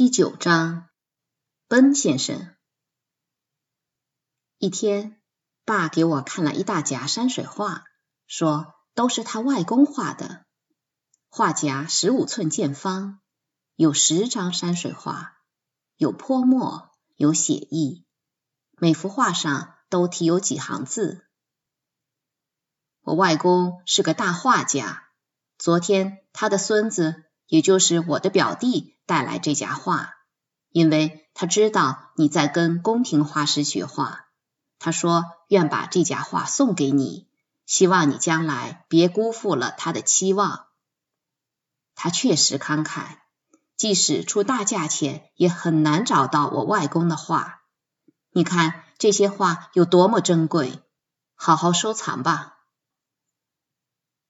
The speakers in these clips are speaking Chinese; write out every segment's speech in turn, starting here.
第九章，奔先生。一天，爸给我看了一大夹山水画，说都是他外公画的。画夹十五寸见方，有十张山水画，有泼墨，有写意，每幅画上都题有几行字。我外公是个大画家，昨天他的孙子，也就是我的表弟。带来这家画，因为他知道你在跟宫廷画师学画。他说愿把这家画送给你，希望你将来别辜负了他的期望。他确实慷慨，即使出大价钱，也很难找到我外公的画。你看这些画有多么珍贵，好好收藏吧。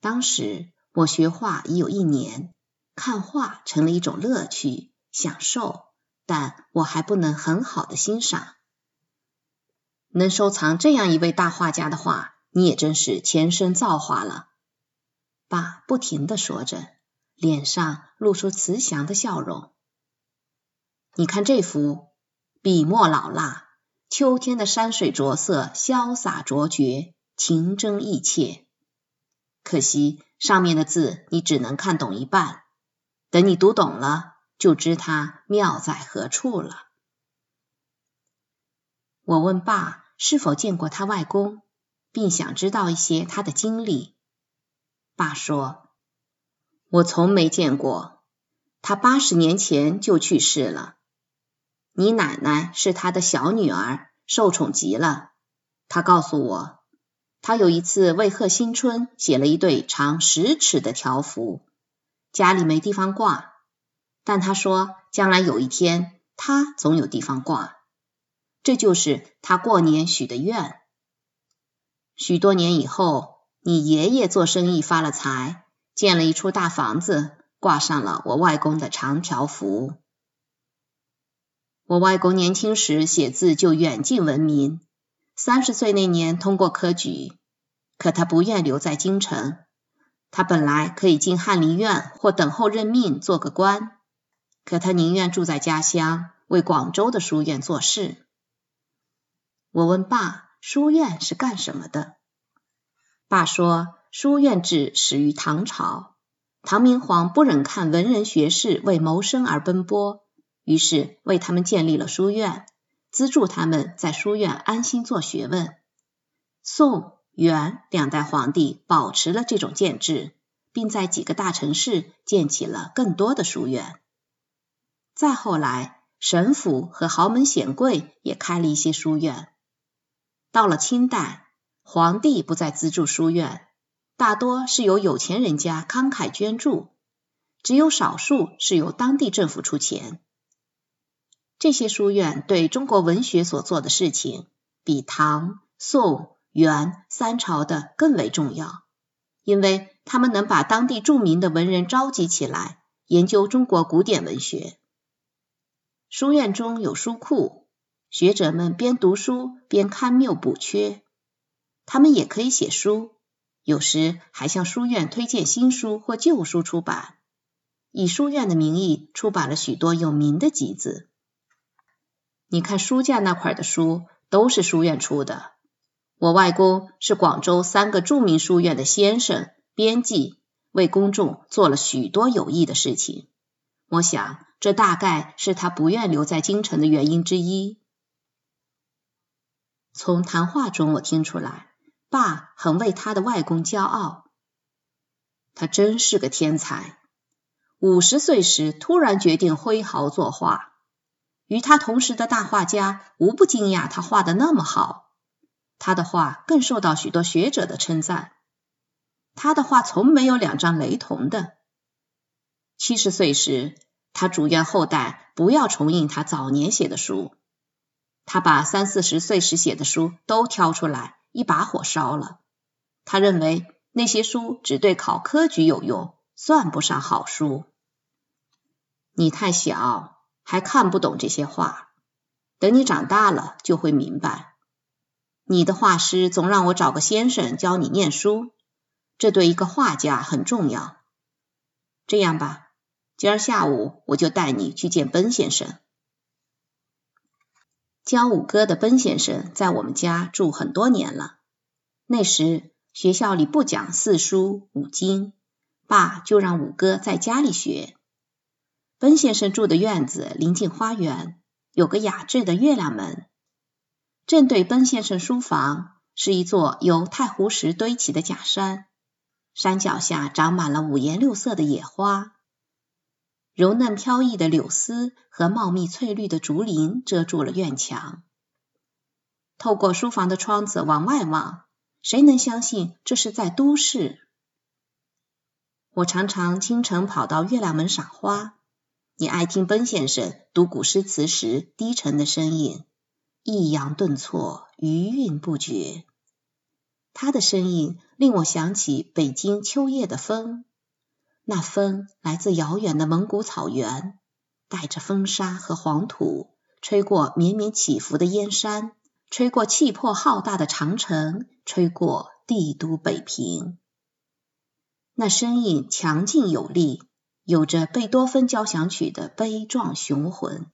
当时我学画已有一年。看画成了一种乐趣、享受，但我还不能很好的欣赏。能收藏这样一位大画家的画，你也真是前生造化了。爸不停的说着，脸上露出慈祥的笑容。你看这幅，笔墨老辣，秋天的山水着色潇洒卓绝，情真意切。可惜上面的字你只能看懂一半。等你读懂了，就知它妙在何处了。我问爸是否见过他外公，并想知道一些他的经历。爸说：“我从没见过，他八十年前就去世了。你奶奶是他的小女儿，受宠极了。他告诉我，他有一次为贺新春写了一对长十尺的条幅。”家里没地方挂，但他说将来有一天他总有地方挂，这就是他过年许的愿。许多年以后，你爷爷做生意发了财，建了一处大房子，挂上了我外公的长条幅。我外公年轻时写字就远近闻名，三十岁那年通过科举，可他不愿留在京城。他本来可以进翰林院或等候任命做个官，可他宁愿住在家乡，为广州的书院做事。我问爸，书院是干什么的？爸说，书院制始于唐朝，唐明皇不忍看文人学士为谋生而奔波，于是为他们建立了书院，资助他们在书院安心做学问。宋。元两代皇帝保持了这种建制，并在几个大城市建起了更多的书院。再后来，神府和豪门显贵也开了一些书院。到了清代，皇帝不再资助书院，大多是由有钱人家慷慨捐助，只有少数是由当地政府出钱。这些书院对中国文学所做的事情，比唐、宋。元三朝的更为重要，因为他们能把当地著名的文人召集起来，研究中国古典文学。书院中有书库，学者们边读书边勘谬补缺。他们也可以写书，有时还向书院推荐新书或旧书出版，以书院的名义出版了许多有名的集子。你看书架那块的书，都是书院出的。我外公是广州三个著名书院的先生、编辑，为公众做了许多有益的事情。我想，这大概是他不愿留在京城的原因之一。从谈话中，我听出来，爸很为他的外公骄傲。他真是个天才，五十岁时突然决定挥毫作画。与他同时的大画家无不惊讶他画的那么好。他的画更受到许多学者的称赞。他的画从没有两张雷同的。七十岁时，他嘱愿后代不要重印他早年写的书。他把三四十岁时写的书都挑出来，一把火烧了。他认为那些书只对考科举有用，算不上好书。你太小，还看不懂这些话。等你长大了，就会明白。你的画师总让我找个先生教你念书，这对一个画家很重要。这样吧，今儿下午我就带你去见奔先生。教五哥的奔先生在我们家住很多年了。那时学校里不讲四书五经，爸就让五哥在家里学。奔先生住的院子临近花园，有个雅致的月亮门。正对奔先生书房是一座由太湖石堆起的假山，山脚下长满了五颜六色的野花。柔嫩飘逸的柳丝和茂密翠绿的竹林遮住了院墙。透过书房的窗子往外望，谁能相信这是在都市？我常常清晨跑到月亮门赏花。你爱听奔先生读古诗词时低沉的声音，抑扬顿挫，余韵不绝。他的声音令我想起北京秋夜的风。那风来自遥远的蒙古草原，带着风沙和黄土，吹过绵绵起伏的燕山，吹过气魄浩大的长城，吹过帝都北平。那声音强劲有力，有着贝多芬交响曲的悲壮雄浑。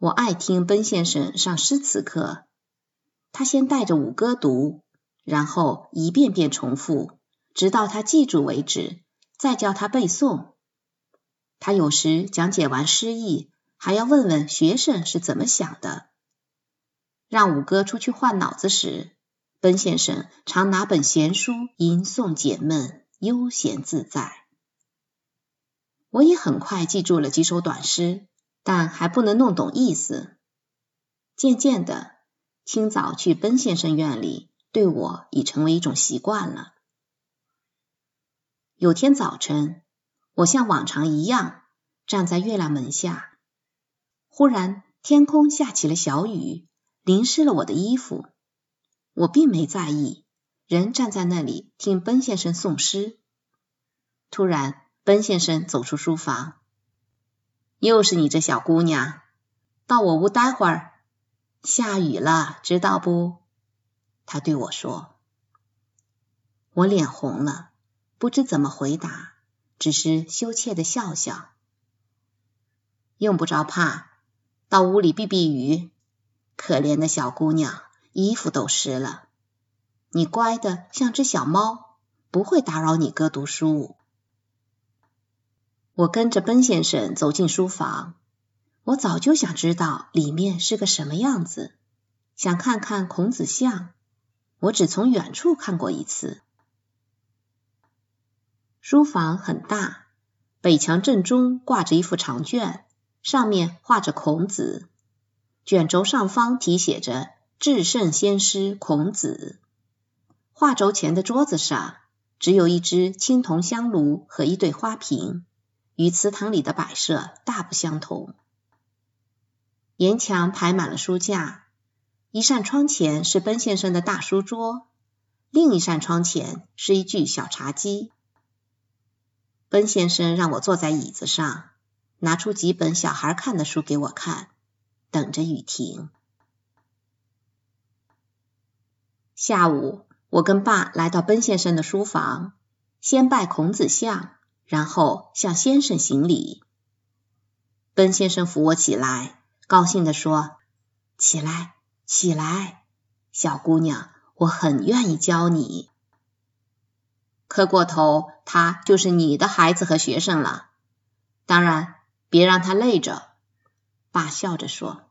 我爱听奔先生上诗词课，他先带着五歌读，然后一遍遍重复。直到他记住为止，再教他背诵。他有时讲解完诗意，还要问问学生是怎么想的。让五哥出去换脑子时，奔先生常拿本闲书吟诵解闷，悠闲自在。我也很快记住了几首短诗，但还不能弄懂意思。渐渐的，清早去奔先生院里，对我已成为一种习惯了。有天早晨，我像往常一样站在月亮门下，忽然天空下起了小雨，淋湿了我的衣服。我并没在意，仍站在那里听奔先生诵诗。突然，奔先生走出书房，又是你这小姑娘，到我屋待会儿。下雨了，知道不？他对我说。我脸红了。不知怎么回答，只是羞怯的笑笑。用不着怕，到屋里避避雨。可怜的小姑娘，衣服都湿了。你乖的像只小猫，不会打扰你哥读书。我跟着奔先生走进书房，我早就想知道里面是个什么样子，想看看孔子像。我只从远处看过一次。书房很大，北墙正中挂着一幅长卷，上面画着孔子，卷轴上方题写着“至圣先师孔子”。画轴前的桌子上只有一只青铜香炉和一对花瓶，与祠堂里的摆设大不相同。沿墙排满了书架，一扇窗前是奔先生的大书桌，另一扇窗前是一具小茶几。奔先生让我坐在椅子上，拿出几本小孩看的书给我看，等着雨停。下午，我跟爸来到奔先生的书房，先拜孔子像，然后向先生行礼。奔先生扶我起来，高兴地说：“起来，起来，小姑娘，我很愿意教你。”磕过头，他就是你的孩子和学生了。当然，别让他累着。爸笑着说：“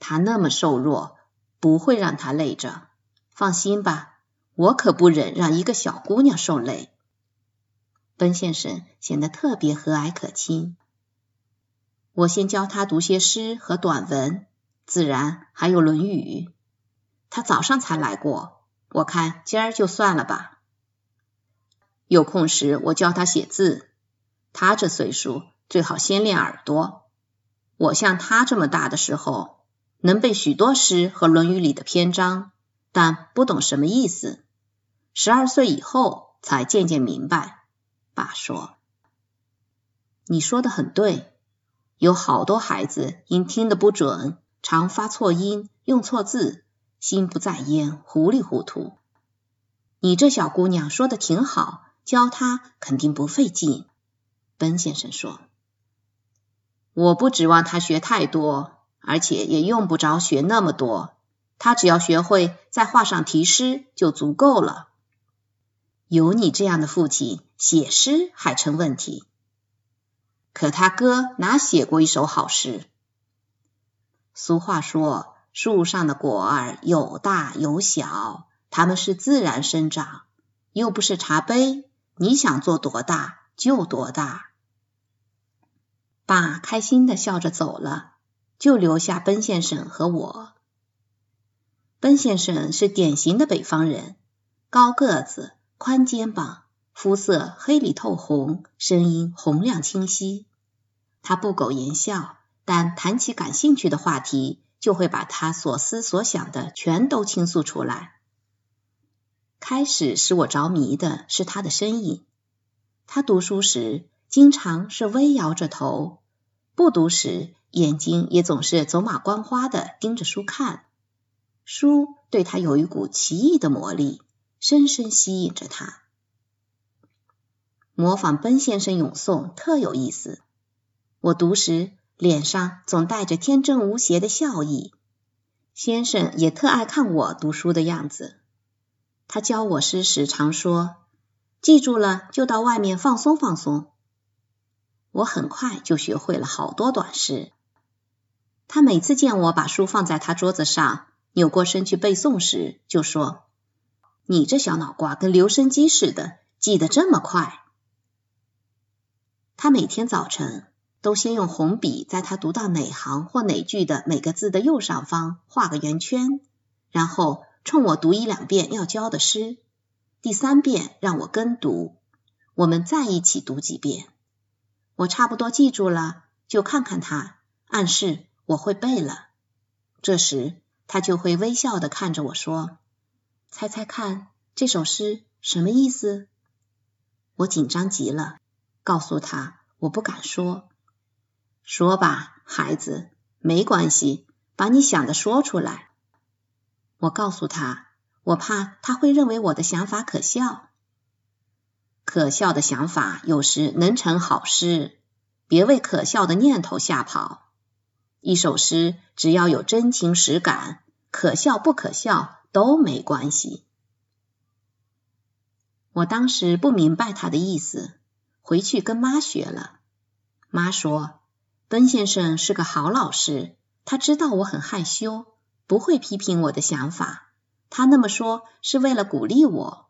他那么瘦弱，不会让他累着。放心吧，我可不忍让一个小姑娘受累。”奔先生显得特别和蔼可亲。我先教他读些诗和短文，自然还有《论语》。他早上才来过，我看今儿就算了吧。有空时，我教他写字。他这岁数，最好先练耳朵。我像他这么大的时候，能背许多诗和《论语》里的篇章，但不懂什么意思。十二岁以后，才渐渐明白。爸说：“你说的很对，有好多孩子因听得不准，常发错音，用错字，心不在焉，糊里糊涂。你这小姑娘说的挺好。”教她肯定不费劲。奔先生说：“我不指望他学太多，而且也用不着学那么多。他只要学会在画上题诗就足够了。有你这样的父亲，写诗还成问题。可他哥哪写过一首好诗？俗话说：树上的果儿有大有小，它们是自然生长，又不是茶杯，你想做多大就多大。”爸开心的笑着走了，就留下奔先生和我。奔先生是典型的北方人，高个子、宽肩膀，肤色黑里透红，声音洪亮清晰。他不苟言笑，但谈起感兴趣的话题，就会把他所思所想的全都倾诉出来。开始使我着迷的是他的身影，他读书时。经常是微摇着头，不读时眼睛也总是走马观花的盯着书看。书对他有一股奇异的魔力，深深吸引着他。模仿奔先生咏诵特有意思。我读时脸上总带着天真无邪的笑意。先生也特爱看我读书的样子。他教我诗时常说：“记住了就到外面放松放松。”我很快就学会了好多短诗。他每次见我把书放在他桌子上，扭过身去背诵时，就说：“你这小脑瓜跟留声机似的，记得这么快。”他每天早晨都先用红笔在他读到哪行或哪句的每个字的右上方画个圆圈，然后冲我读一两遍要教的诗，第三遍让我跟读，我们再一起读几遍。我差不多记住了，就看看他，暗示我会背了。这时他就会微笑的看着我说：“猜猜看，这首诗什么意思？”我紧张极了，告诉他我不敢说。说吧，孩子，没关系，把你想的说出来。我告诉他，我怕他会认为我的想法可笑。可笑的想法有时能成好诗，别为可笑的念头吓跑。一首诗只要有真情实感，可笑不可笑都没关系。我当时不明白他的意思，回去跟妈学了。妈说，奔先生是个好老师，他知道我很害羞，不会批评我的想法。他那么说是为了鼓励我。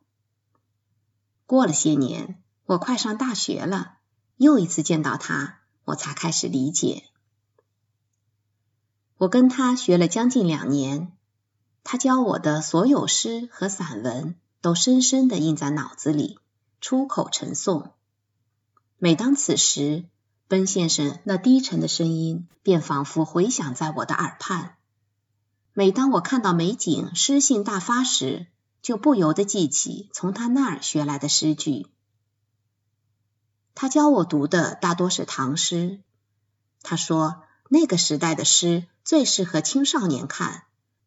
过了些年，我快上大学了，又一次见到他，我才开始理解。我跟他学了将近两年，他教我的所有诗和散文都深深的印在脑子里，出口成诵。每当此时，奔先生那低沉的声音便仿佛回响在我的耳畔。每当我看到美景，诗兴大发时，就不由得记起从他那儿学来的诗句。他教我读的大多是唐诗。他说那个时代的诗最适合青少年看，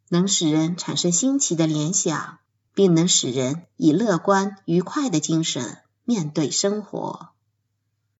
能使人产生新奇的联想，并能使人以乐观愉快的精神面对生活。